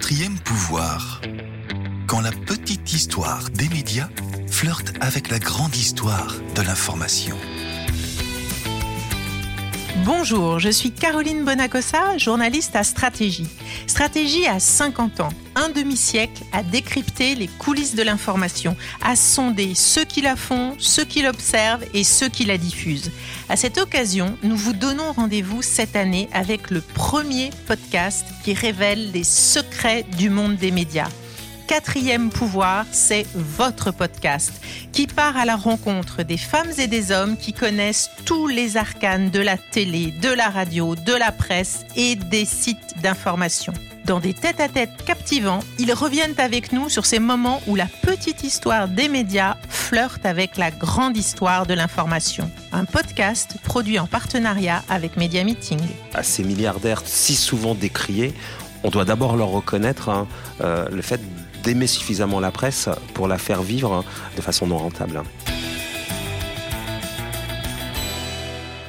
quatrième pouvoir. Quand la petite histoire des médias flirte avec la grande histoire de l'information. Bonjour, je suis Caroline Bonacossa, journaliste à Stratégie. Stratégie a 50 ans, un demi-siècle à décrypter les coulisses de l'information, à sonder ceux qui la font, ceux qui l'observent et ceux qui la diffusent. À cette occasion, nous vous donnons rendez-vous cette année avec le premier podcast qui révèle les secrets du monde des médias quatrième pouvoir, c'est votre podcast qui part à la rencontre des femmes et des hommes qui connaissent tous les arcanes de la télé, de la radio, de la presse et des sites d'information. Dans des tête-à-tête captivants, ils reviennent avec nous sur ces moments où la petite histoire des médias flirte avec la grande histoire de l'information. Un podcast produit en partenariat avec Media Meeting. À ces milliardaires si souvent décriés, on doit d'abord leur reconnaître hein, euh, le fait d'aimer suffisamment la presse pour la faire vivre de façon non rentable.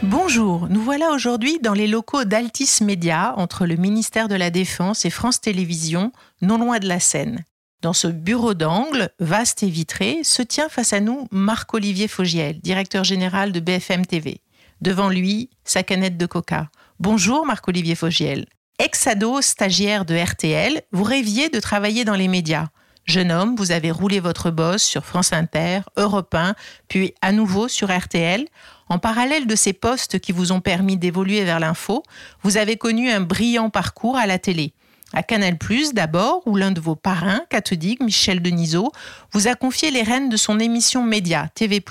Bonjour, nous voilà aujourd'hui dans les locaux d'Altis Media entre le ministère de la Défense et France Télévisions, non loin de la Seine. Dans ce bureau d'angle, vaste et vitré, se tient face à nous Marc-Olivier Fogiel, directeur général de BFM TV. Devant lui, sa canette de coca. Bonjour Marc-Olivier Fogiel. Ex-ado stagiaire de RTL, vous rêviez de travailler dans les médias. Jeune homme, vous avez roulé votre boss sur France Inter, Europe 1, puis à nouveau sur RTL. En parallèle de ces postes qui vous ont permis d'évoluer vers l'info, vous avez connu un brillant parcours à la télé. À Canal+, d'abord, où l'un de vos parrains, cathodiques, Michel Denisot, vous a confié les rênes de son émission Média, TV+.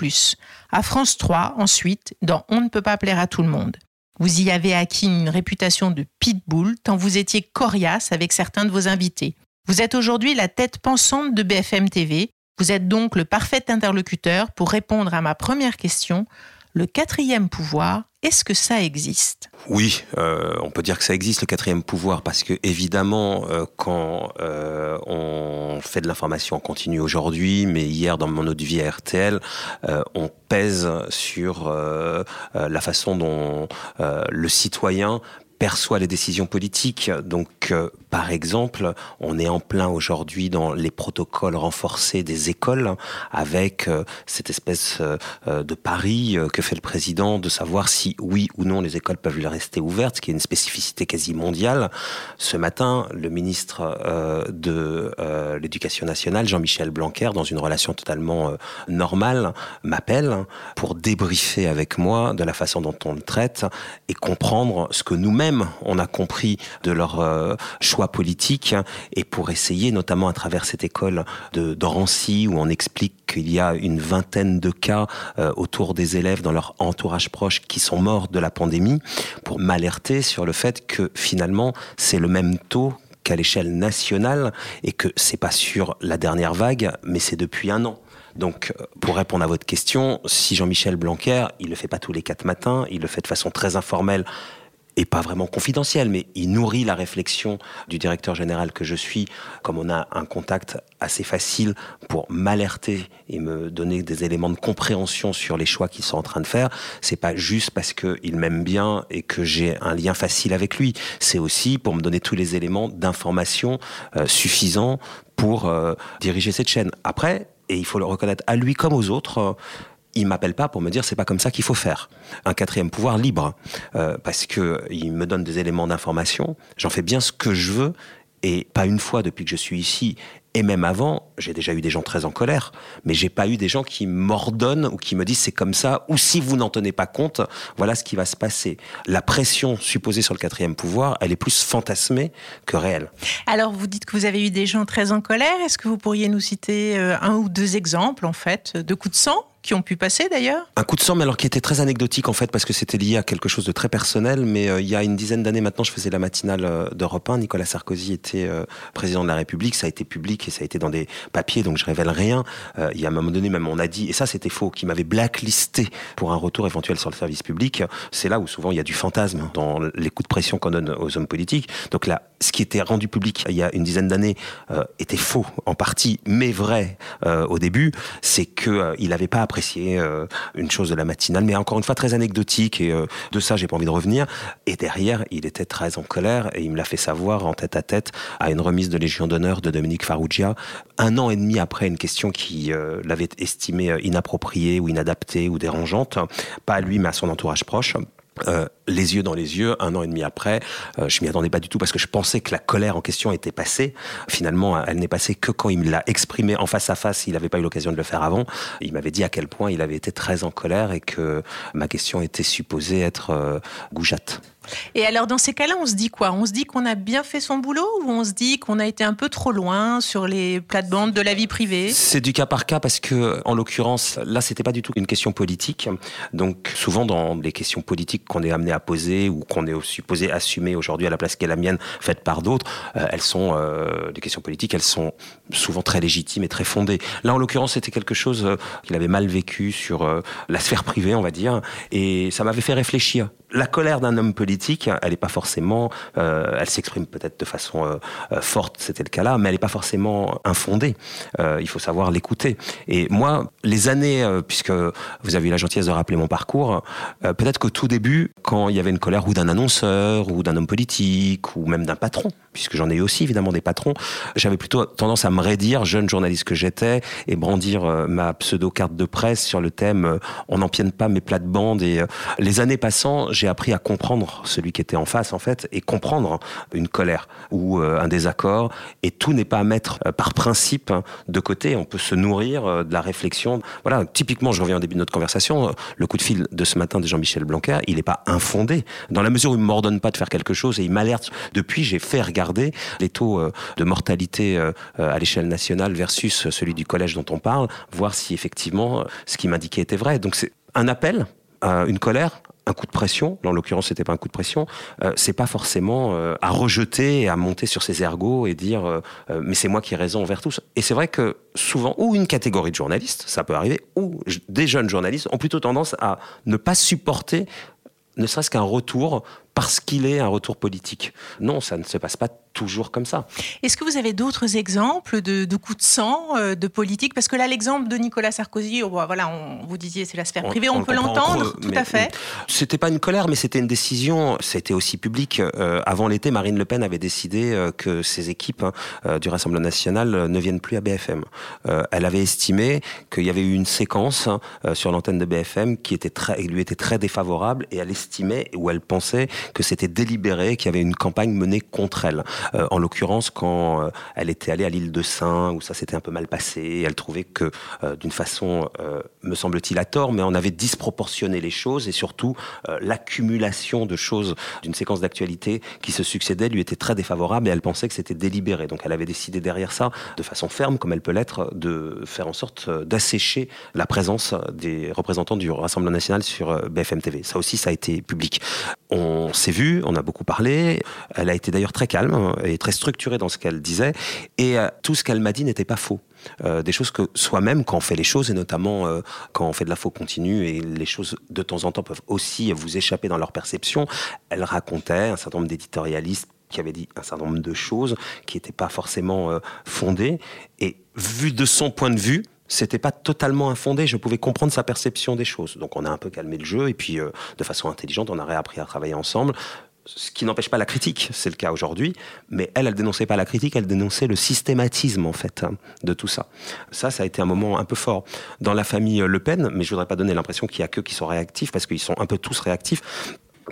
À France 3, ensuite, dans On ne peut pas plaire à tout le monde. Vous y avez acquis une réputation de pitbull tant vous étiez coriace avec certains de vos invités. Vous êtes aujourd'hui la tête pensante de BFM TV. Vous êtes donc le parfait interlocuteur pour répondre à ma première question. Le quatrième pouvoir, est-ce que ça existe? Oui, euh, on peut dire que ça existe le quatrième pouvoir parce que évidemment, euh, quand euh, on fait de l'information en continu aujourd'hui, mais hier dans mon autre vie à RTL, on pèse sur la façon dont le citoyen perçoit les décisions politiques. Donc, euh, par exemple, on est en plein aujourd'hui dans les protocoles renforcés des écoles, avec euh, cette espèce euh, de pari que fait le président de savoir si oui ou non les écoles peuvent rester ouvertes, ce qui est une spécificité quasi mondiale. Ce matin, le ministre de l'Éducation nationale, Jean-Michel Blanquer, dans une relation totalement normale, m'appelle pour débriefer avec moi de la façon dont on le traite et comprendre ce que nous-mêmes on a compris de leur euh, choix politique et pour essayer, notamment à travers cette école de, Rancy, où on explique qu'il y a une vingtaine de cas euh, autour des élèves dans leur entourage proche qui sont morts de la pandémie, pour m'alerter sur le fait que finalement, c'est le même taux qu'à l'échelle nationale et que c'est pas sur la dernière vague, mais c'est depuis un an. Donc, euh, pour répondre à votre question, si Jean-Michel Blanquer, il le fait pas tous les quatre matins, il le fait de façon très informelle et pas vraiment confidentiel, mais il nourrit la réflexion du directeur général que je suis, comme on a un contact assez facile pour m'alerter et me donner des éléments de compréhension sur les choix qu'ils sont en train de faire. C'est pas juste parce qu'il m'aime bien et que j'ai un lien facile avec lui. C'est aussi pour me donner tous les éléments d'information euh, suffisants pour euh, diriger cette chaîne. Après, et il faut le reconnaître à lui comme aux autres, il m'appelle pas pour me dire c'est pas comme ça qu'il faut faire. Un quatrième pouvoir libre, euh, parce que il me donne des éléments d'information. J'en fais bien ce que je veux et pas une fois depuis que je suis ici et même avant, j'ai déjà eu des gens très en colère, mais j'ai pas eu des gens qui m'ordonnent ou qui me disent c'est comme ça, ou si vous n'en tenez pas compte, voilà ce qui va se passer. La pression supposée sur le quatrième pouvoir, elle est plus fantasmée que réelle. Alors vous dites que vous avez eu des gens très en colère. Est-ce que vous pourriez nous citer euh, un ou deux exemples en fait de coups de sang qui ont pu passer d'ailleurs Un coup de sang, mais alors qui était très anecdotique en fait, parce que c'était lié à quelque chose de très personnel. Mais euh, il y a une dizaine d'années maintenant, je faisais la matinale euh, d'Europe 1. Nicolas Sarkozy était euh, président de la République. Ça a été public et ça a été dans des papiers, donc je révèle rien. il y a un moment donné, même on a dit, et ça c'était faux, qu'il m'avait blacklisté pour un retour éventuel sur le service public. C'est là où souvent il y a du fantasme dans les coups de pression qu'on donne aux hommes politiques. Donc là, ce qui était rendu public il y a une dizaine d'années était faux en partie, mais vrai au début. C'est que il n'avait pas apprécié une chose de la matinale, mais encore une fois très anecdotique et de ça j'ai pas envie de revenir. Et derrière, il était très en colère et il me l'a fait savoir en tête à tête à une remise de Légion d'honneur de Dominique Farrugia, un an et demi après une question qui l'avait estimée inappropriée ou inadaptée ou dérangeante, pas à lui mais à son entourage proche. Euh, les yeux dans les yeux, un an et demi après, euh, je m'y attendais pas du tout parce que je pensais que la colère en question était passée. Finalement, elle n'est passée que quand il me l'a exprimée en face à face. Il n'avait pas eu l'occasion de le faire avant. Il m'avait dit à quel point il avait été très en colère et que ma question était supposée être euh, goujatte. Et alors, dans ces cas-là, on se dit quoi? On se dit qu'on a bien fait son boulot ou on se dit qu'on a été un peu trop loin sur les plates-bandes de la vie privée? C'est du cas par cas parce que, en l'occurrence, là, c'était pas du tout une question politique. Donc, souvent, dans les questions politiques qu'on est amené à poser ou qu'on est supposé assumer aujourd'hui à la place qui est la mienne, faite par d'autres, euh, elles sont, euh, questions politiques, elles sont souvent très légitimes et très fondées. Là, en l'occurrence, c'était quelque chose euh, qu'il avait mal vécu sur la sphère privée, on va dire, et ça m'avait fait réfléchir la colère d'un homme politique, elle n'est pas forcément, euh, elle s'exprime peut-être de façon euh, euh, forte, c'était le cas là, mais elle n'est pas forcément infondée. il faut savoir l'écouter. Et moi, les années, puisque vous avez eu la gentillesse de rappeler mon parcours, peut-être qu'au tout début, quand il y avait une colère ou d'un annonceur, ou d'un homme politique, ou même d'un patron, puisque j'en ai eu aussi évidemment des patrons, j'avais plutôt tendance à me raidir, jeune journaliste que j'étais, et brandir ma pseudo-carte de presse sur le thème on n'empienne pas mes plates-bandes. Et les années passant, j'ai appris à comprendre celui qui était en face, en fait, et comprendre une colère ou euh, un désaccord. Et tout n'est pas à mettre euh, par principe hein, de côté. On peut se nourrir euh, de la réflexion. Voilà, typiquement, je reviens au début de notre conversation, le coup de fil de ce matin de Jean-Michel Blanquer, il n'est pas infondé. Dans la mesure où il ne m'ordonne pas de faire quelque chose et il m'alerte. Depuis, j'ai fait regarder les taux de mortalité à l'échelle nationale versus celui du collège dont on parle, voir si effectivement ce qui m'indiquait était vrai. Donc c'est un appel, une colère, un coup de pression, en l'occurrence c'était pas un coup de pression, euh, c'est pas forcément euh, à rejeter et à monter sur ses ergots et dire euh, mais c'est moi qui ai raison envers tous. Et c'est vrai que souvent, ou une catégorie de journalistes, ça peut arriver, ou des jeunes journalistes ont plutôt tendance à ne pas supporter ne serait-ce qu'un retour parce qu'il est un retour politique. Non, ça ne se passe pas toujours comme ça. Est-ce que vous avez d'autres exemples de, coups de sang, euh, de politique? Parce que là, l'exemple de Nicolas Sarkozy, oh, bah, voilà, on, vous disiez c'est la sphère privée, on, peut l'entendre, tout à fait. C'était pas une colère, mais c'était une décision. C'était aussi public. Euh, avant l'été, Marine Le Pen avait décidé euh, que ses équipes hein, du Rassemblement national ne viennent plus à BFM. elle avait estimé qu'il y avait eu une séquence hein, sur l'antenne de BFM qui était très, lui était très défavorable, et elle estimait ou elle pensait que c'était délibéré, qu'il y avait une campagne menée contre elle. Euh, en l'occurrence, quand euh, elle était allée à l'île de Saint, où ça s'était un peu mal passé, elle trouvait que, euh, d'une façon, me semble-t-il, à tort, mais on avait disproportionné les choses et surtout l'accumulation de choses d'une séquence d'actualité qui se succédait lui était très défavorable et elle pensait que c'était délibéré. Donc elle avait décidé derrière ça, de façon ferme, comme elle peut l'être, de faire en sorte d'assécher la présence des représentants du Rassemblement national sur BFM TV. Ça aussi, ça a été public. S'est vu, on a beaucoup parlé. Elle a été d'ailleurs très calme et très structurée dans ce qu'elle disait. Et euh, tout ce qu'elle m'a dit n'était pas faux. Euh, des choses que soi-même, quand on fait les choses, et notamment euh, quand on fait de la faux continue, et les choses de temps en temps peuvent aussi vous échapper dans leur perception, elle racontait un certain nombre d'éditorialistes qui avaient dit un certain nombre de choses qui n'étaient pas forcément fondées. Et vu de son point de vue, c'était pas totalement infondé. Je pouvais comprendre sa perception des choses. Donc on a un peu calmé le jeu et puis euh, de façon intelligente, on a réappris à travailler ensemble. Ce qui n'empêche pas la critique, c'est le cas aujourd'hui. Mais elle, elle dénonçait pas la critique, elle dénonçait le systématisme en fait hein, de tout ça. Ça, ça a été un moment un peu fort dans la famille Le Pen. Mais je voudrais pas donner l'impression qu'il y a que qui sont réactifs parce qu'ils sont un peu tous réactifs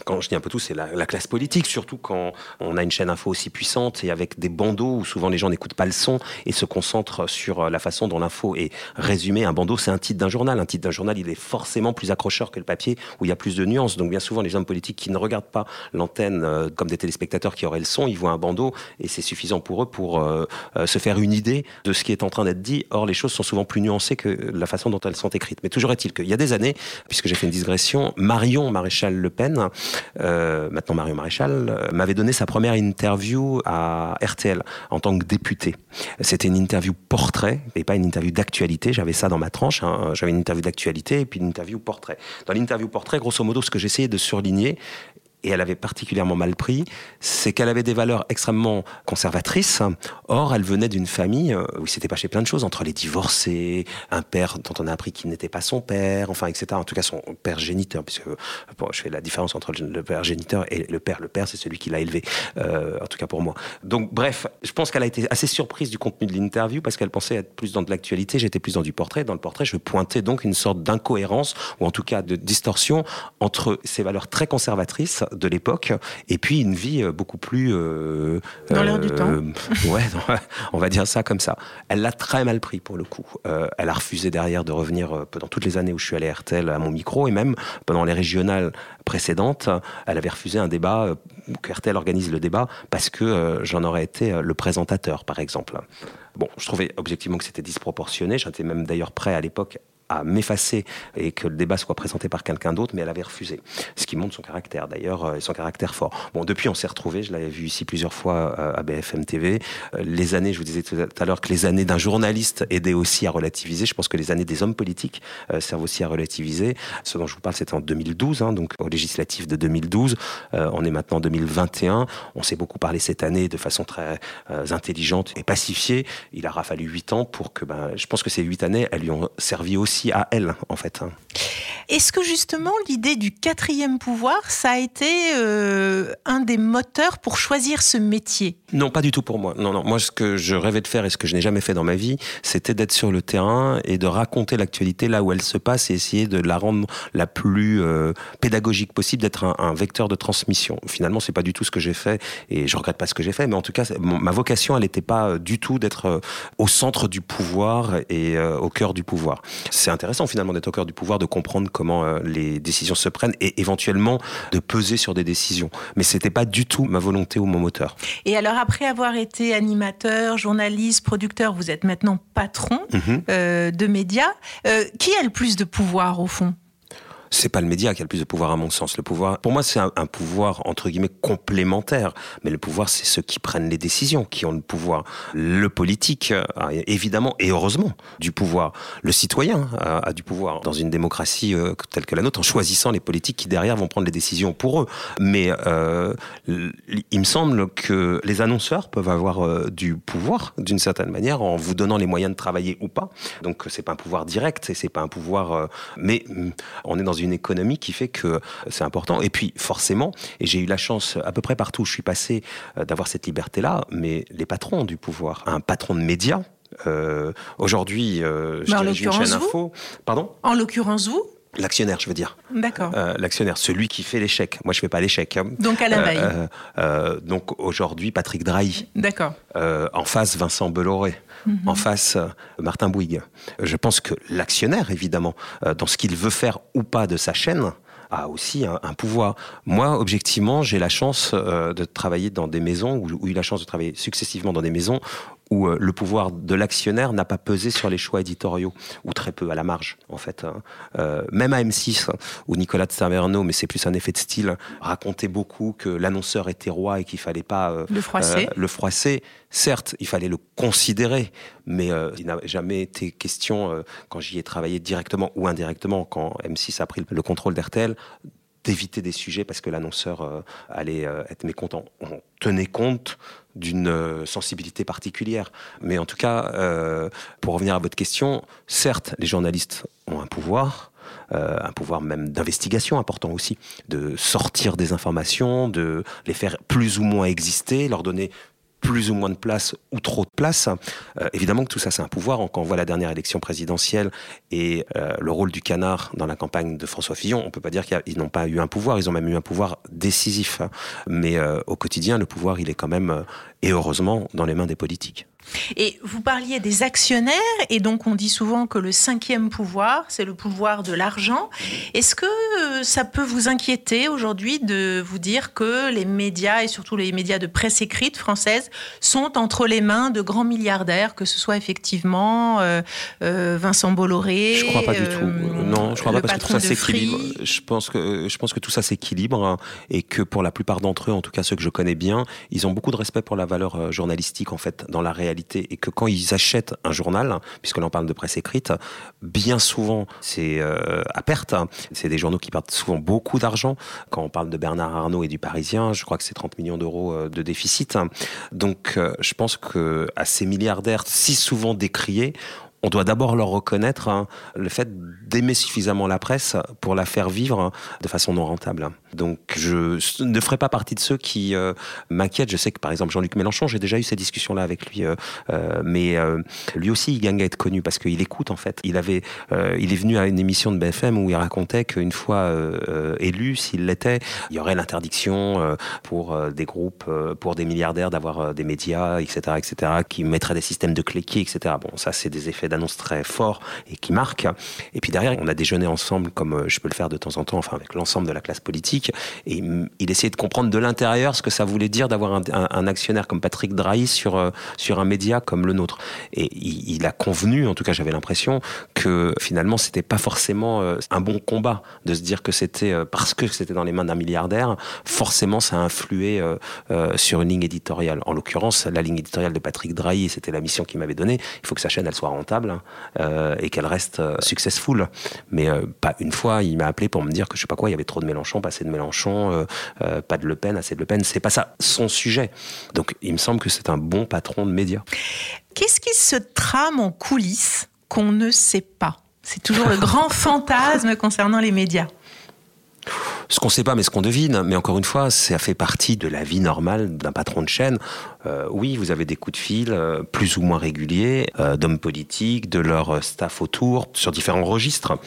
quand je dis un peu tout, c'est la, classe politique, surtout quand on a une chaîne info aussi puissante et avec des bandeaux où souvent les gens n'écoutent pas le son et se concentrent sur euh, la façon dont l'info est résumée. Un bandeau, c'est un titre d'un journal. Un titre d'un journal, il est forcément plus accrocheur que le papier où il y a plus de nuances. Donc bien souvent, les hommes politiques qui ne regardent pas l'antenne euh, comme des téléspectateurs qui auraient le son, ils voient un bandeau et c'est suffisant pour eux pour euh, se faire une idée de ce qui est en train d'être dit. Or, les choses sont souvent plus nuancées que la façon dont elles sont écrites. Mais toujours est-il qu'il y a des années, puisque j'ai fait une digression, Marion Maréchal Le Pen euh, maintenant Mario Maréchal, euh, m'avait donné sa première interview à RTL en tant que député. C'était une interview portrait et pas une interview d'actualité. J'avais ça dans ma tranche. Hein. J'avais une interview d'actualité et puis une interview portrait. Dans l'interview portrait, grosso modo, ce que j'essayais de surligner, et elle avait particulièrement mal pris, c'est qu'elle avait des valeurs extrêmement conservatrices. Or, elle venait d'une famille euh, où il s'était passé plein de choses entre les divorcés, un père dont on a appris qu'il n'était pas son père, enfin, etc. En tout cas, son père géniteur, puisque bon, je fais la différence entre le père géniteur et le père. Le père, c'est celui qui l'a élevé, euh, en tout cas pour moi. Donc, bref, je pense qu'elle a été assez surprise du contenu de l'interview parce qu'elle pensait être plus dans de l'actualité, j'étais plus dans du portrait. Dans le portrait, je pointais donc une sorte d'incohérence ou en tout cas de distorsion entre ces valeurs très conservatrices de l'époque et puis une vie euh, beaucoup plus euh, dans l'air du temps. ouais, on va dire ça comme ça. Elle l'a très mal pris pour le coup. elle a refusé derrière de revenir pendant toutes les années où je suis allé à RTL à mon micro et même pendant les régionales précédentes, elle avait refusé un débat que RTL organise le débat parce que j'en aurais été le présentateur, par exemple. Bon, je trouvais objectivement que c'était disproportionné. J'étais même d'ailleurs prêt à l'époque à m'effacer et que le débat soit présenté par quelqu'un d'autre, mais elle avait refusé. Ce qui montre son caractère d'ailleurs, euh, son caractère fort. Bon, depuis on s'est retrouvés, je l'avais vu ici plusieurs fois euh, à BFM TV. Euh, les années, je vous disais tout à l'heure que les années d'un journaliste aidaient aussi à relativiser. Je pense que les années des hommes politiques servent aussi à relativiser. Ce dont je vous parle, c'était en 2012, hein, donc au législatif de 2012. on est maintenant en 2021. On s'est beaucoup parlé cette année de façon très intelligente et pacifiée. Il aura fallu huit ans pour que, ben, je pense que ces huit années, elles lui ont servi aussi à elle, en fait. Est-ce que justement l'idée du quatrième pouvoir, ça a été euh, un des moteurs pour choisir ce métier? Non, pas du tout pour moi. Non, non. Moi, ce que je rêvais de faire et ce que je n'ai jamais fait dans ma vie, c'était d'être sur le terrain et de raconter l'actualité là où elle se passe et essayer de la rendre la plus euh, pédagogique possible, d'être un, vecteur de transmission. Finalement, c'est pas du tout ce que j'ai fait et je regrette pas ce que j'ai fait, mais en tout cas, ma vocation, elle n'était pas euh, du tout d'être au centre du pouvoir et au cœur du pouvoir. C'est intéressant finalement d'être au cœur du pouvoir, de comprendre comment euh, les décisions se prennent et éventuellement de peser sur des décisions. Mais c'était pas du tout ma volonté ou mon moteur. Et alors après avoir été animateur, journaliste, producteur, vous êtes maintenant patron mhm. euh, de médias. Euh, qui a le plus de pouvoir au fond? C'est pas le média qui a le plus de pouvoir à mon sens. Le pouvoir, pour moi, c'est un, pouvoir entre guillemets complémentaire. Mais le pouvoir, c'est ceux qui prennent les décisions, qui ont le pouvoir. Le politique, a évidemment et heureusement, du pouvoir. Le citoyen a, du pouvoir dans une démocratie euh, telle que la nôtre, en choisissant les politiques qui derrière vont prendre les décisions pour eux. Mais euh, il me semble que les annonceurs peuvent avoir euh, du pouvoir d'une certaine manière en vous donnant les moyens de travailler ou pas. Donc c'est pas un pouvoir direct, et c'est pas un pouvoir. mais mm, on est dans une économie qui fait que c'est important. Et puis, forcément, et j'ai eu la chance à peu près partout où je suis passé euh, d'avoir cette liberté-là, mais les patrons du pouvoir. Un patron de médias, euh, aujourd'hui, euh, je dirige une chaîne info. Pardon? En l'occurrence, vous? L'actionnaire, je veux dire. D'accord. L'actionnaire, celui qui fait l'échec. Moi, je fais pas l'échec. Hein. Donc Alain Veil. donc aujourd'hui, Patrick Drahi. D'accord. en face, Vincent Bolloré. Mhm. en face euh, Martin Bouygues. Je pense que l'actionnaire, évidemment, euh, dans ce qu'il veut faire ou pas de sa chaîne, a aussi un, pouvoir. Moi, objectivement, j'ai la chance euh, de travailler dans des maisons, ou, ou eu la chance de travailler successivement dans des maisons où euh, le pouvoir de l'actionnaire n'a pas pesé sur les choix éditoriaux, ou très peu, à la marge, en fait. Hein. Euh, même à M6, où Nicolas de Saverno, mais c'est plus un effet de style, racontait beaucoup que l'annonceur était roi et qu'il fallait pas euh, le, froisser. le froisser. Certes, il fallait le considérer, mais il n'a jamais été question, quand j'y ai travaillé directement ou indirectement, quand M6 a pris le contrôle d'RTL, d'éviter des sujets parce que l'annonceur euh, allait euh, être mécontent. On tenait compte d'une euh, sensibilité particulière. Mais en tout cas, pour revenir à votre question, certes, les journalistes ont un pouvoir, un pouvoir même d'investigation important aussi, de sortir des informations, de les faire plus ou moins exister, leur donner plus ou moins de place ou trop de place. Euh, évidemment que tout ça, c'est un pouvoir. Quand on voit la dernière élection présidentielle et euh, le rôle du canard dans la campagne de François Fillon, on peut pas dire qu'ils n'ont pas eu un pouvoir, ils ont même eu un pouvoir décisif. Mais euh, au quotidien, le pouvoir, il est quand même, et heureusement, dans les mains des politiques. Et vous parliez des actionnaires, et donc on dit souvent que le cinquième pouvoir, c'est le pouvoir de l'argent. Est-ce que euh, ça peut vous inquiéter aujourd'hui de vous dire que les médias, et surtout les médias de presse écrite française, sont entre les mains de grands milliardaires, que ce soit effectivement euh, euh, Vincent Bolloré Je crois pas du tout. Non, je crois pas parce que tout ça s'équilibre. Je pense que je pense que tout ça s'équilibre hein, et que pour la plupart d'entre eux, en tout cas ceux que je connais bien, ils ont beaucoup de respect pour la valeur journalistique en fait dans la réalité et que quand ils achètent un journal, puisque l'on parle de presse écrite, bien souvent c'est euh, à perte. C'est des journaux qui perdent souvent beaucoup d'argent. Quand on parle de Bernard Arnault et du Parisien, je crois que c'est 30 millions d'euros euh, de déficit. Donc euh, je pense que à ces milliardaires si souvent décriés, on doit d'abord leur reconnaître hein, le fait d'aimer suffisamment la presse pour la faire vivre de façon non rentable. Donc je ne ferai pas partie de ceux qui euh, m'inquiètent. Je sais que par exemple Jean-Luc Mélenchon, j'ai déjà eu ces discussions-là avec lui, euh, euh, mais lui aussi il gagne à être connu parce qu'il écoute en fait. Il avait, il est venu à une émission de BFM où il racontait qu'une fois élu, s'il l'était, il y aurait l'interdiction pour des groupes, pour des milliardaires d'avoir des médias, etc., etc., qui mettraient des systèmes de cliquer, etc. Bon, ça c'est des effets d'annonce très forts et qui marquent. Et puis derrière, on a déjeuné ensemble, comme je peux le faire de temps en temps, enfin avec l'ensemble de la classe politique et il essayait de comprendre de l'intérieur ce que ça voulait dire d'avoir un, actionnaire comme Patrick Drahi sur, euh, sur un média comme le nôtre. Et il, a convenu, en tout cas j'avais l'impression, que finalement c'était pas forcément euh, un bon combat de se dire que c'était euh, parce que c'était dans les mains d'un milliardaire, forcément ça a influé sur une ligne éditoriale. En l'occurrence, la ligne éditoriale de Patrick Drahi, c'était la mission qu'il m'avait donnée. Il faut que sa chaîne elle soit rentable hein, et qu'elle reste successful. Mais pas une fois, il m'a appelé pour me dire que je sais pas quoi, il y avait trop de Mélenchon, passé Mélenchon, euh, euh, pas de Le Pen, assez de Le Pen. C'est pas ça son sujet. Donc il me semble que c'est un bon patron de médias. Qu'est-ce qui se trame en coulisses qu'on ne sait pas? C'est toujours le grand fantasme concernant les médias. Ce qu'on ne sait pas, mais ce qu'on devine. Mais encore une fois, ça fait partie de la vie normale d'un patron de chaîne. Euh, oui, vous avez des coups de fil plus ou moins réguliers d'hommes politiques, de leur staff autour, sur différents registres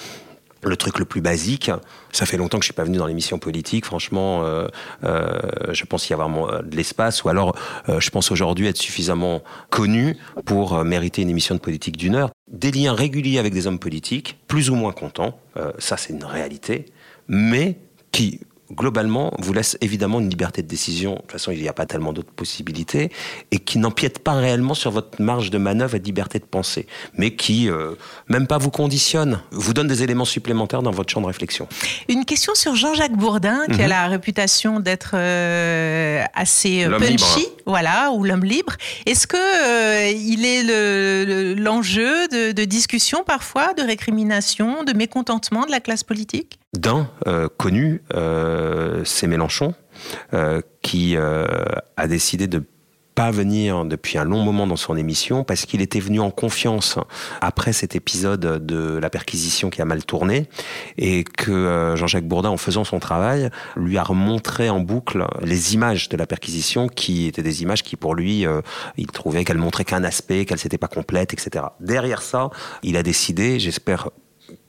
le truc le plus basique. Ça fait longtemps que je suis pas venu dans l'émission politique. Franchement, euh, euh, je pense y avoir euh, de l'espace. Ou alors, je pense aujourd'hui être suffisamment connu pour mériter une émission de politique d'une heure. Des liens réguliers avec des hommes politiques, plus ou moins contents. ça, c'est une réalité. Mais qui globalement, vous laisse évidemment une liberté de décision. De toute façon, il n'y a pas tellement d'autres possibilités et qui n'empiète pas réellement sur votre marge de manœuvre et de liberté de penser, mais qui euh, même pas vous conditionne, vous donne des éléments supplémentaires dans votre champ de réflexion. Une question sur Jean-Jacques Bourdin, qui a mhm. la réputation d'être euh, assez euh, punchy, voilà, ou l'homme libre. Est-ce que il est l'enjeu de, de discussion parfois, de récrimination, de mécontentement de la classe politique? D'un euh, connu, euh, c'est Mélenchon, euh, qui a décidé de pas venir depuis un long moment dans son émission parce qu'il était venu en confiance après cet épisode de la perquisition qui a mal tourné et que Jean-Jacques Bourdin, en faisant son travail, lui a remontré en boucle les images de la perquisition qui étaient des images qui pour lui, il trouvait qu'elles montraient qu'un aspect, qu'elles n'étaient pas complètes, etc. Derrière ça, il a décidé, j'espère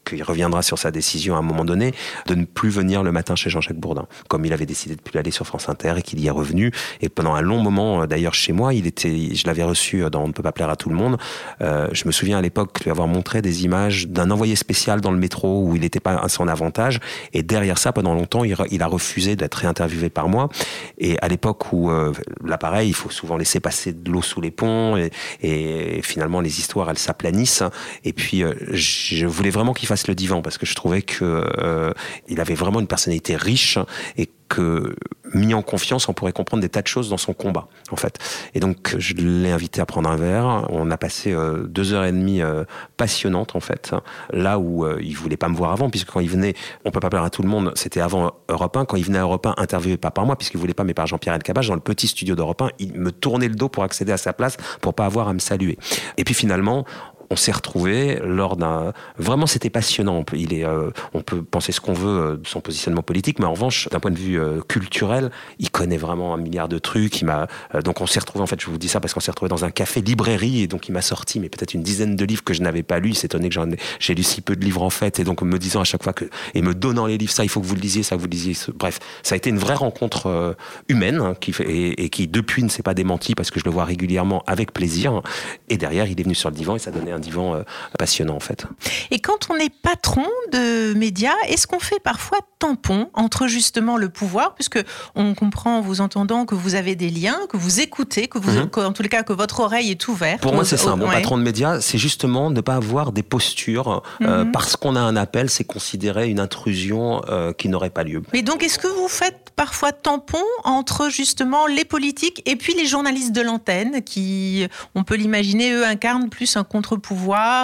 qu'il reviendra sur sa décision à un moment donné de ne plus venir le matin chez Jean-Jacques Bourdin, comme il avait décidé de plus aller sur France Inter et qu'il y est revenu. Et pendant un long moment, euh, d'ailleurs chez moi, il était, je l'avais reçu dans On ne peut pas plaire à tout le monde. Euh, je me souviens à l'époque lui avoir montré des images d'un envoyé spécial dans le métro où il n'était pas à son avantage. Et derrière ça, pendant longtemps, il, a refusé d'être réinterviewé par moi. Et à l'époque où euh, l'appareil, il faut souvent laisser passer de l'eau sous les ponts et, finalement les histoires, elles s'aplanissent. Et puis, euh, je voulais vraiment qu'il le divan parce que je trouvais que euh, il avait vraiment une personnalité riche et que mis en confiance, on pourrait comprendre des tas de choses dans son combat, en fait. Et donc, je l'ai invité à prendre un verre. On a passé euh, deux heures et demie euh, passionnantes, en fait. Là où il voulait pas me voir avant, puisque quand il venait, on peut pas parler à tout le monde, c'était avant Europe 1. Quand il venait à Europe 1, interviewé pas par moi, puisqu'il voulait pas, mais par Jean-Pierre Elkabbach, dans le petit studio d'Europe 1, il me tournait le dos pour accéder à sa place, pour pas avoir à me saluer. Et puis finalement, on s'est retrouvé lors d'un. Vraiment, c'était passionnant. Il est, euh, on peut penser ce qu'on veut euh, de son positionnement politique, mais en revanche, d'un point de vue euh, culturel, il connaît vraiment un milliard de trucs. Il m'a. donc, on s'est retrouvé. En fait, je vous dis ça parce qu'on s'est retrouvé dans un café librairie et donc il m'a sorti, mais peut-être une dizaine de livres que je n'avais pas lus. Il s'étonnait que j'ai lu si peu de livres en fait, et donc me disant à chaque fois que et me donnant les livres, ça, il faut que vous le lisiez, ça, vous le lisiez. Bref, ça a été une vraie rencontre humaine hein, qui et, et, qui depuis ne s'est pas démenti parce que je le vois régulièrement avec plaisir. Et derrière, il est venu sur le divan et ça donnait un divan passionnant en fait. Et quand on est patron de médias, est-ce qu'on fait parfois tampon entre justement le pouvoir, puisque on comprend en vous entendant que vous avez des liens, que vous écoutez, que vous, mhm. en tous les cas, que votre oreille est ouverte? Pour moi, c'est ça. Un bon patron de médias, c'est justement ne pas avoir des postures mhm. parce qu'on a un appel, c'est considérer une intrusion qui n'aurait pas lieu. Mais donc, est-ce que vous faites parfois tampon entre justement les politiques et puis les journalistes de l'antenne qui, on peut l'imaginer, eux incarnent plus un contre-pouvoir?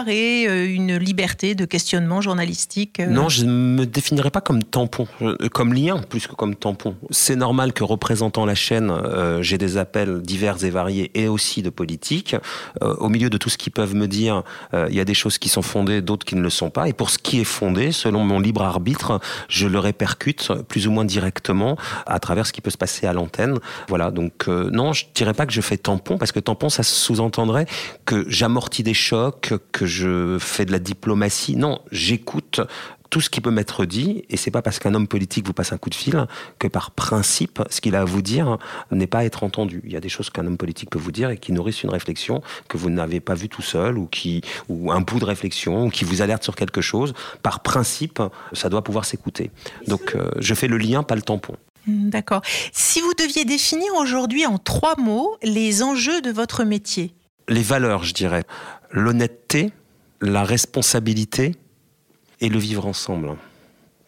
Et euh, une liberté de questionnement journalistique euh Non, je ne me définirais pas comme tampon, euh, comme lien plus que comme tampon. C'est normal que représentant la chaîne, j'ai des appels divers et variés et aussi de politique. au milieu de tout ce qu'ils peuvent me dire, il y a des choses qui sont fondées, d'autres qui ne le sont pas. Et pour ce qui est fondé, selon mon libre arbitre, je le répercute plus ou moins directement à travers ce qui peut se passer à l'antenne. Voilà, donc euh, non, je dirais pas que je fais tampon, parce que tampon, ça sous-entendrait que j'amortis des que je fais de la diplomatie. Non, j'écoute tout ce qui peut m'être dit, et c'est pas parce qu'un homme politique vous passe un coup de fil que par principe, ce qu'il a à vous dire n'est pas à être entendu. Il y a des choses qu'un homme politique peut vous dire et qui nourrissent une réflexion que vous n'avez pas vue tout seul, ou qui, ou un bout de réflexion, ou qui vous alerte sur quelque chose. Par principe, ça doit pouvoir s'écouter. Donc, euh, je fais le lien, pas le tampon. Hmm, d'accord. Si vous deviez définir aujourd'hui en trois mots les enjeux de votre métier? Les valeurs, je dirais. L'honnêteté, la responsabilité et le vivre ensemble.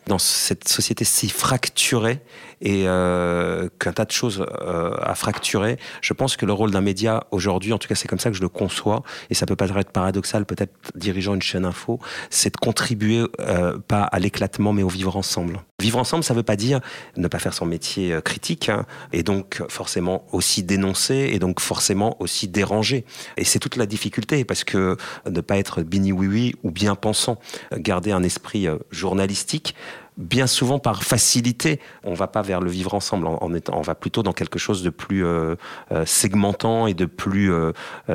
Dans cette société si fracturée et euh, qu'un tas de choses euh, a fracturé, je pense que le rôle d'un média aujourd'hui, en tout cas c'est comme ça que je le conçois, et ça peut paraître paradoxal peut-être dirigeant une chaîne info, c'est de contribuer euh, pas à l'éclatement mais au vivre ensemble. Vivre ensemble, ça ne veut pas dire ne pas faire son métier euh, critique, hein, et donc forcément aussi dénoncer, et donc forcément aussi déranger. Et c'est toute la difficulté, parce que ne pas être bini oui oui ou bien pensant, garder un esprit journalistique, bien souvent par facilité, on va pas vers le vivre ensemble, en, étant, on va plutôt dans quelque chose de plus euh, segmentant et de plus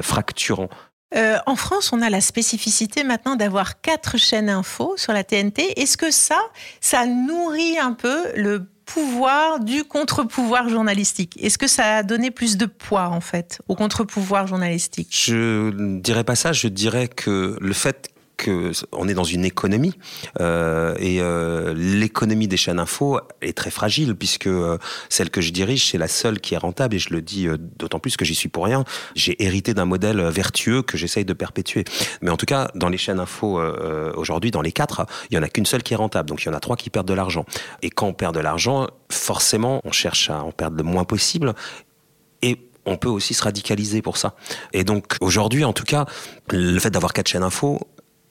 fracturant. Euh, en France, on a la spécificité maintenant d'avoir quatre chaînes info sur la TNT. Est-ce que ça, ça nourrit un peu le pouvoir du contre-pouvoir journalistique? Est-ce que ça a donné plus de poids, en fait, au contre-pouvoir journalistique? Je ne dirais pas ça. Je dirais que le fait on est dans une économie euh, et euh, l'économie des chaînes info est très fragile puisque euh, celle que je dirige c'est la seule qui est rentable et je le dis d'autant plus que j'y suis pour rien. J'ai hérité d'un modèle vertueux que j'essaye de perpétuer. Mais en tout cas, dans les chaînes info aujourd'hui, dans les quatre, il y en a qu'une seule qui est rentable. Donc il y en a trois qui perdent de l'argent. Et quand on perd de l'argent, forcément, on cherche à en perdre le moins possible. Et on peut aussi se radicaliser pour ça. Et donc aujourd'hui, en tout cas, le fait d'avoir quatre chaînes info,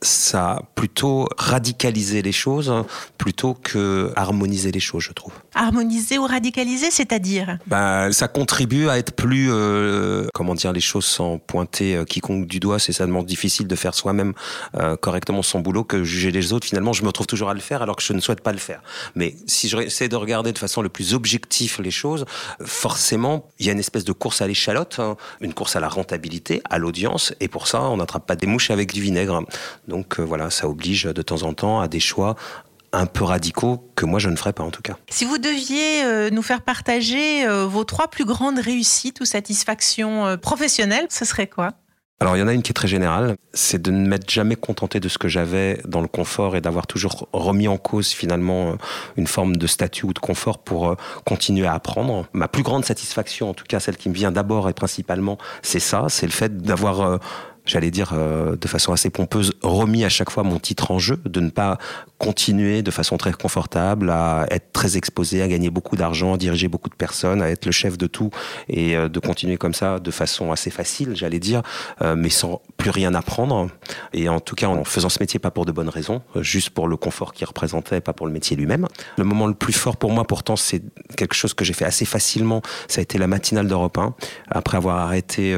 ça a plutôt radicalisé les choses plutôt que harmoniser les choses, je trouve. Harmoniser ou radicaliser, c'est-à-dire? Bah, Ça contribue à être plus, euh, comment dire, les choses sans pointer euh, quiconque du doigt. C'est seulement difficile de faire soi-même euh, correctement son boulot que juger les autres. Finalement, je me retrouve toujours à le faire alors que je ne souhaite pas le faire. Mais si j'essaie de regarder de façon le plus objective les choses, forcément, il y a une espèce de course à l'échalote, hein. une course à la rentabilité, à l'audience, et pour ça, on n'attrape pas des mouches avec du vinaigre. Donc euh, voilà, ça oblige de temps en temps à des choix un peu radicaux que moi je ne ferais pas en tout cas. Si vous deviez euh, nous faire partager euh, vos trois plus grandes réussites ou satisfactions professionnelles, ce serait quoi? Alors il y en a une qui est très générale, c'est de ne m'être jamais contenté de ce que j'avais dans le confort et d'avoir toujours remis en cause finalement une forme de statut ou de confort pour continuer à apprendre. Ma plus grande satisfaction, en tout cas celle qui me vient d'abord et principalement, c'est ça, c'est le fait d'avoir j'allais dire euh, de façon assez pompeuse, remis à chaque fois mon titre en jeu, de ne pas continuer de façon très confortable à être très exposé, à gagner beaucoup d'argent, à diriger beaucoup de personnes, à être le chef de tout et euh, de continuer comme ça de façon assez facile, j'allais dire, euh, mais sans plus rien apprendre. Et en tout cas en faisant ce métier pas pour de bonnes raisons, juste pour le confort qu'il représentait, pas pour le métier lui-même. Le moment le plus fort pour moi, pourtant, c'est quelque chose que j'ai fait assez facilement. Ça a été la matinale d'Europe 1, après avoir arrêté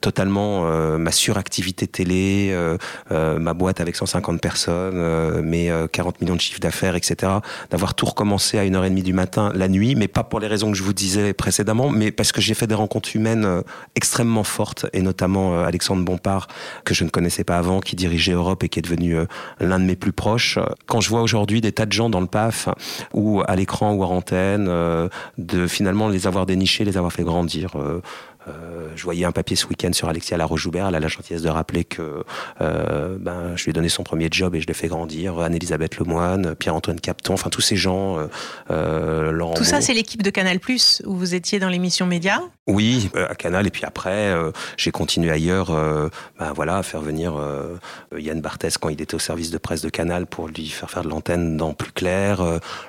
totalement ma suraktivité activité télé, euh, euh, ma boîte avec 150 personnes, euh, mes 40 millions de chiffres d'affaires, etc. D'avoir tout recommencé à 1h30 du matin la nuit, mais pas pour les raisons que je vous disais précédemment, mais parce que j'ai fait des rencontres humaines extrêmement fortes, et notamment Alexandre Bompard, que je ne connaissais pas avant, qui dirigeait Europe et qui est devenu l'un de mes plus proches. Quand je vois aujourd'hui des tas de gens dans le PAF, ou à l'écran ou à antenne, de finalement les avoir dénichés, les avoir fait grandir Euh, je voyais un papier ce week-end sur Alexia Laroche-Joubert. Elle a la gentillesse de rappeler que euh, ben, je lui ai donné son premier job et je l'ai fait grandir. Anne-Elisabeth Lemoine, Pierre-Antoine Capton, enfin tous ces gens. Euh, Laurent Tout ça, c'est l'équipe de Canal Plus où vous étiez dans l'émission Média Oui, à Canal. Et puis après, j'ai continué ailleurs ben, voilà, à faire venir Yann Barthès quand il était au service de presse de Canal pour lui faire faire de l'antenne dans Plus Clair.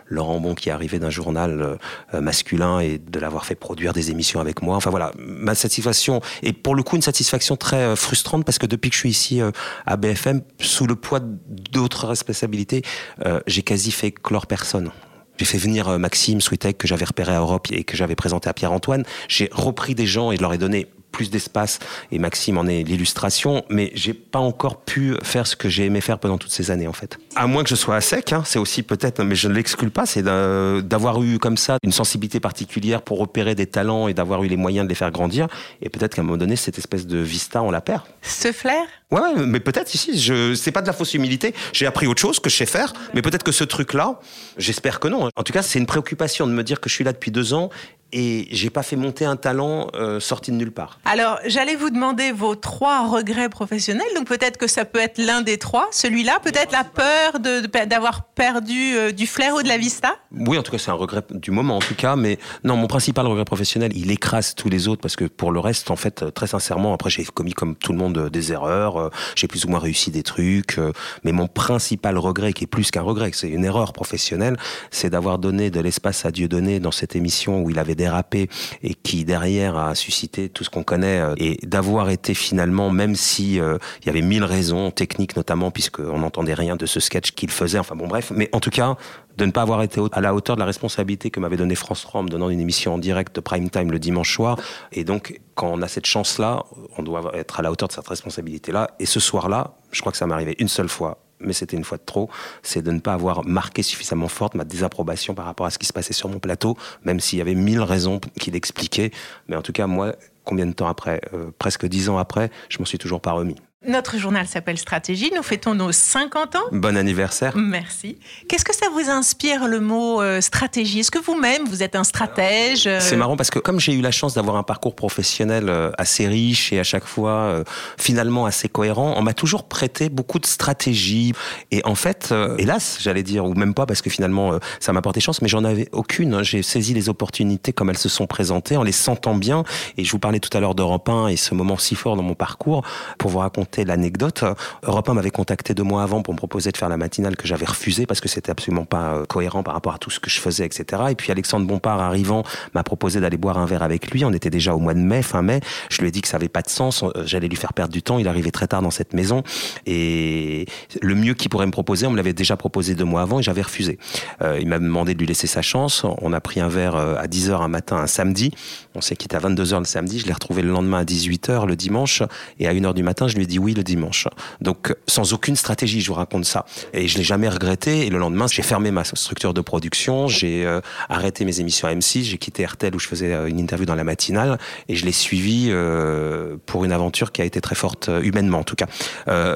Laurent Bon qui est arrivé d'un journal masculin et de l'avoir fait produire des émissions avec moi. Enfin voilà, ma satisfaction, et pour le coup une satisfaction très euh, frustrante parce que depuis que je suis ici euh, à BFM, sous le poids d'autres responsabilités, euh, j'ai quasi fait clore personne. J'ai fait venir Maxime Switek que j'avais repéré à Europe et que j'avais présenté à Pierre-Antoine. J'ai repris des gens et je leur ai donné plus d'espace et Maxime en est l'illustration, mais j'ai pas encore pu faire ce que j'ai aimé faire pendant toutes ces années en fait. À moins que je sois à sec, hein, c'est aussi peut-être, mais je ne l'exclus pas, c'est d'avoir eu comme ça une sensibilité particulière pour repérer des talents et d'avoir eu les moyens de les faire grandir. Et peut-être qu'à un moment donné, cette espèce de vista, on la perd. Ce flair Ouais, mais peut-être ici, je c'est pas de la fausse humilité. J'ai appris autre chose que je sais faire, mais peut-être que ce truc-là, j'espère que non. En tout cas, c'est une préoccupation de me dire que je suis là depuis deux ans et j'ai pas fait monter un talent euh, sorti de nulle part. Alors, j'allais vous demander vos trois regrets professionnels. Donc peut-être que ça peut être l'un des trois, celui-là, peut-être la peur d'avoir perdu euh, du flair ou de la vista? Oui, en tout cas, c'est un regret du moment, en tout cas. Mais non, mon principal regret professionnel, il écrase tous les autres parce que pour le reste, en fait, très sincèrement, après j'ai commis comme tout le monde euh, des erreurs, j'ai plus ou moins réussi des trucs. mais mon principal regret, qui est plus qu'un regret, c'est une erreur professionnelle, c'est d'avoir donné de l'espace à Dieu donné dans cette émission où il avait dérapé et qui derrière a suscité tout ce qu'on connaît euh, et d'avoir été finalement, même si euh, il y avait mille raisons techniques notamment puisqu'on n'entendait rien de ce sketch qu'il faisait. Enfin bon bref, mais en tout cas de ne pas avoir été à la hauteur de la responsabilité que m'avait donné France 3 en me donnant une émission en direct prime time le dimanche soir. Et donc, quand on a cette chance-là, on doit être à la hauteur de cette responsabilité-là. Et ce soir-là, je crois que ça m'est arrivé une seule fois mais c'était une fois de trop, c'est de ne pas avoir marqué suffisamment forte ma désapprobation par rapport à ce qui se passait sur mon plateau, même s'il y avait mille raisons qui l'expliquaient. Mais en tout cas, moi, combien de temps après euh, Presque dix ans après, je m'en suis toujours pas remis. Notre journal s'appelle Stratégie. Nous fêtons nos 50 ans. Bon anniversaire. Merci. Qu'est-ce que ça vous inspire le mot euh, stratégie? Est-ce que vous-même, vous êtes un stratège euh C'est marrant parce que comme j'ai eu la chance d'avoir un parcours professionnel euh, assez riche et à chaque fois finalement assez cohérent, on m'a toujours prêté beaucoup de stratégie. Et en fait, hélas, j'allais dire, ou même pas parce que finalement ça m'a porté chance, mais j'en avais aucune. J'ai saisi les opportunités comme elles se sont présentées en les sentant bien. Et je vous parlais tout à l'heure d'Europe 1 et ce moment si fort dans mon parcours pour vous raconter l'anecdote. Europe 1 m'avait contacté deux mois avant pour me proposer de faire la matinale que j'avais refusée parce que c'était absolument pas euh, cohérent par rapport à tout ce que je faisais, etc. Et puis Alexandre Bompard, arrivant, m'a proposé d'aller boire un verre avec lui. On était déjà au mois de mai, fin mai. Je lui ai dit que ça avait pas de sens. Euh, j'allais lui faire perdre du temps. Il arrivait très tard dans cette maison. Et le mieux qu'il pourrait me proposer, on me l'avait déjà proposé deux mois avant et j'avais refusé. Euh, il m'a demandé de lui laisser sa chance. On a pris un verre à 10h un matin, un samedi. On s'est quitté à 22h le samedi. Je l'ai retrouvé le lendemain à 18h le dimanche. Et à 1h du matin, je lui ai dit oui le dimanche. Donc sans aucune stratégie, je vous raconte ça. Et je l'ai jamais regretté. Et le lendemain, j'ai fermé ma structure de production, j'ai euh, arrêté mes émissions à M6, j'ai quitté RTL où je faisais euh, une interview dans la matinale et je l'ai suivi euh, pour une aventure qui a été très forte humainement en tout cas.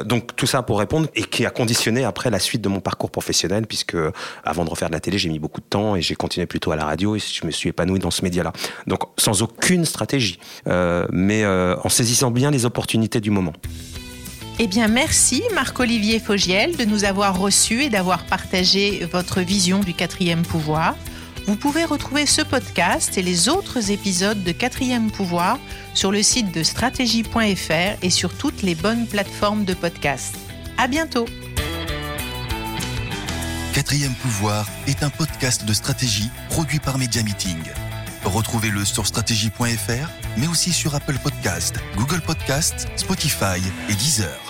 donc tout ça pour répondre et qui a conditionné après la suite de mon parcours professionnel puisque avant de refaire de la télé, j'ai mis beaucoup de temps et j'ai continué plutôt à la radio et je me suis épanoui dans ce média-là. Donc sans aucune stratégie, mais en saisissant bien les opportunités du moment. Eh bien, merci Marc-Olivier Fogiel de nous avoir reçus et d'avoir partagé votre vision du quatrième pouvoir. Vous pouvez retrouver ce podcast et les autres épisodes de Quatrième Pouvoir sur le site de stratégie.fr et sur toutes les bonnes plateformes de podcast. À bientôt! Quatrième Pouvoir est un podcast de stratégie produit par Media Meeting. Retrouvez-le sur stratégie.fr, mais aussi sur Apple Podcast, Google Podcast, Spotify et Deezer.